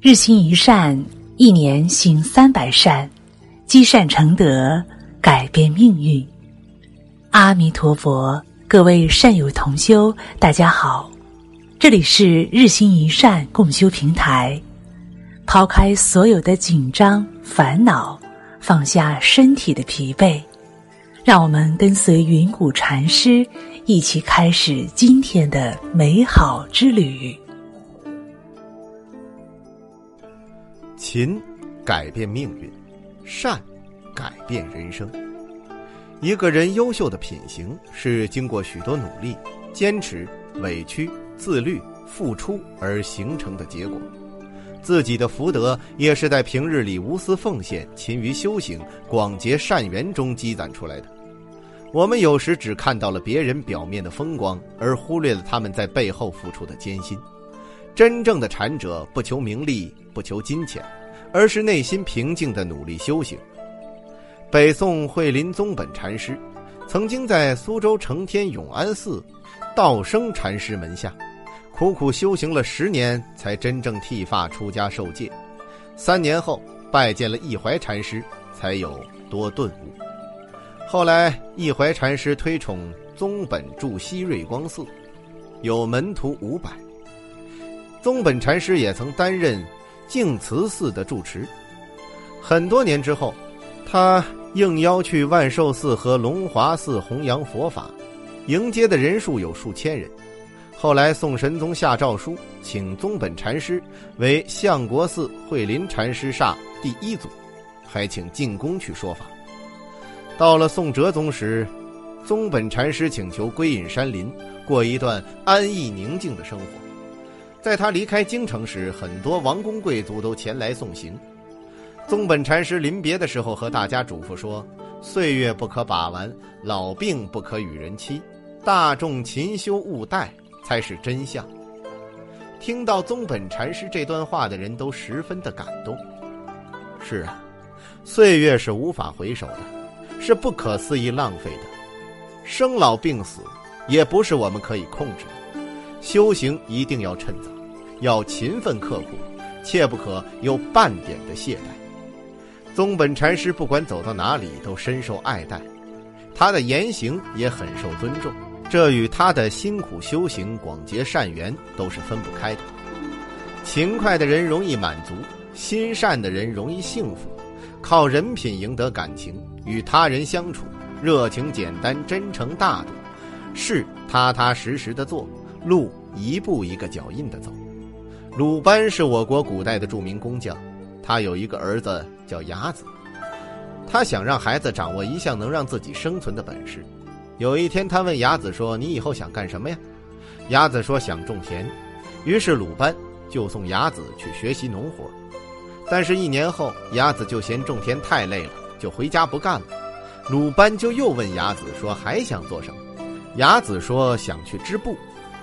日行一善，一年行三百善，积善成德，改变命运。阿弥陀佛，各位善友同修，大家好，这里是日行一善共修平台。抛开所有的紧张烦恼，放下身体的疲惫，让我们跟随云谷禅师一起开始今天的美好之旅。勤改变命运，善改变人生。一个人优秀的品行是经过许多努力、坚持、委屈、自律、付出而形成的结果。自己的福德也是在平日里无私奉献、勤于修行、广结善缘中积攒出来的。我们有时只看到了别人表面的风光，而忽略了他们在背后付出的艰辛。真正的禅者不求名利，不求金钱，而是内心平静的努力修行。北宋慧林宗本禅师，曾经在苏州承天永安寺道生禅师门下，苦苦修行了十年，才真正剃发出家受戒。三年后拜见了义怀禅师，才有多顿悟。后来义怀禅师推崇宗本住西瑞光寺，有门徒五百。宗本禅师也曾担任净慈寺的住持。很多年之后，他应邀去万寿寺和龙华寺弘扬佛法，迎接的人数有数千人。后来宋神宗下诏书，请宗本禅师为相国寺慧林禅师煞第一祖，还请进宫去说法。到了宋哲宗时，宗本禅师请求归隐山林，过一段安逸宁静的生活。在他离开京城时，很多王公贵族都前来送行。宗本禅师临别的时候，和大家嘱咐说：“岁月不可把玩，老病不可与人欺，大众勤修勿怠，才是真相。”听到宗本禅师这段话的人都十分的感动。是啊，岁月是无法回首的，是不可思议浪费的。生老病死，也不是我们可以控制的。修行一定要趁早，要勤奋刻苦，切不可有半点的懈怠。宗本禅师不管走到哪里都深受爱戴，他的言行也很受尊重，这与他的辛苦修行、广结善缘都是分不开的。勤快的人容易满足，心善的人容易幸福。靠人品赢得感情，与他人相处，热情简单，真诚大度，事踏踏实实的做。路一步一个脚印的走。鲁班是我国古代的著名工匠，他有一个儿子叫雅子，他想让孩子掌握一项能让自己生存的本事。有一天，他问雅子说：“你以后想干什么呀？”雅子说：“想种田。”于是鲁班就送雅子去学习农活。但是，一年后，雅子就嫌种田太累了，就回家不干了。鲁班就又问雅子说：“还想做什么？”雅子说：“想去织布。”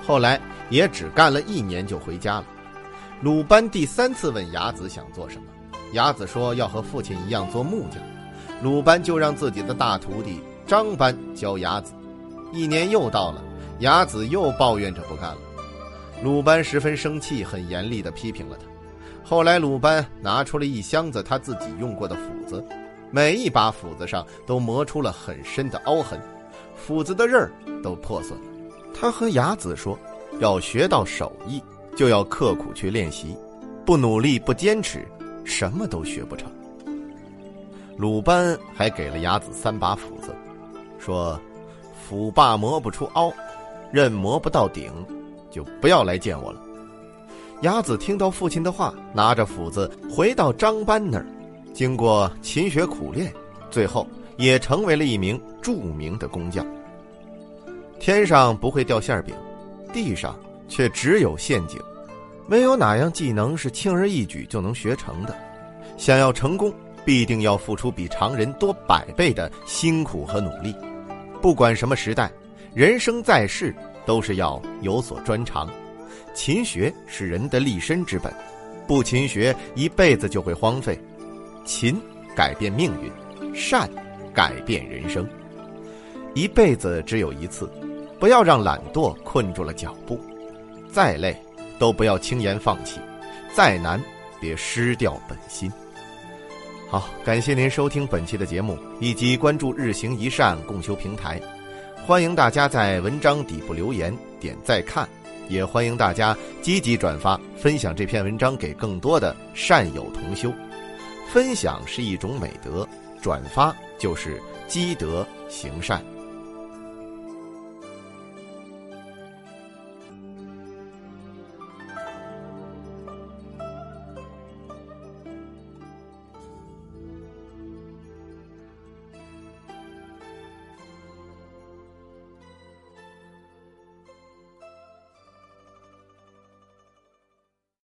后来也只干了一年就回家了。鲁班第三次问雅子想做什么，雅子说要和父亲一样做木匠。鲁班就让自己的大徒弟张班教雅子。一年又到了，雅子又抱怨着不干了。鲁班十分生气，很严厉地批评了他。后来鲁班拿出了一箱子他自己用过的斧子，每一把斧子上都磨出了很深的凹痕，斧子的刃儿都破损了。他和雅子说：“要学到手艺，就要刻苦去练习，不努力不坚持，什么都学不成。”鲁班还给了雅子三把斧子，说：“斧把磨不出凹，刃磨不到顶，就不要来见我了。”雅子听到父亲的话，拿着斧子回到张班那儿，经过勤学苦练，最后也成为了一名著名的工匠。天上不会掉馅饼，地上却只有陷阱。没有哪样技能是轻而易举就能学成的。想要成功，必定要付出比常人多百倍的辛苦和努力。不管什么时代，人生在世都是要有所专长。勤学是人的立身之本，不勤学一辈子就会荒废。勤改变命运，善改变人生。一辈子只有一次。不要让懒惰困住了脚步，再累都不要轻言放弃，再难别失掉本心。好，感谢您收听本期的节目，以及关注日行一善共修平台。欢迎大家在文章底部留言点再看，也欢迎大家积极转发分享这篇文章给更多的善友同修。分享是一种美德，转发就是积德行善。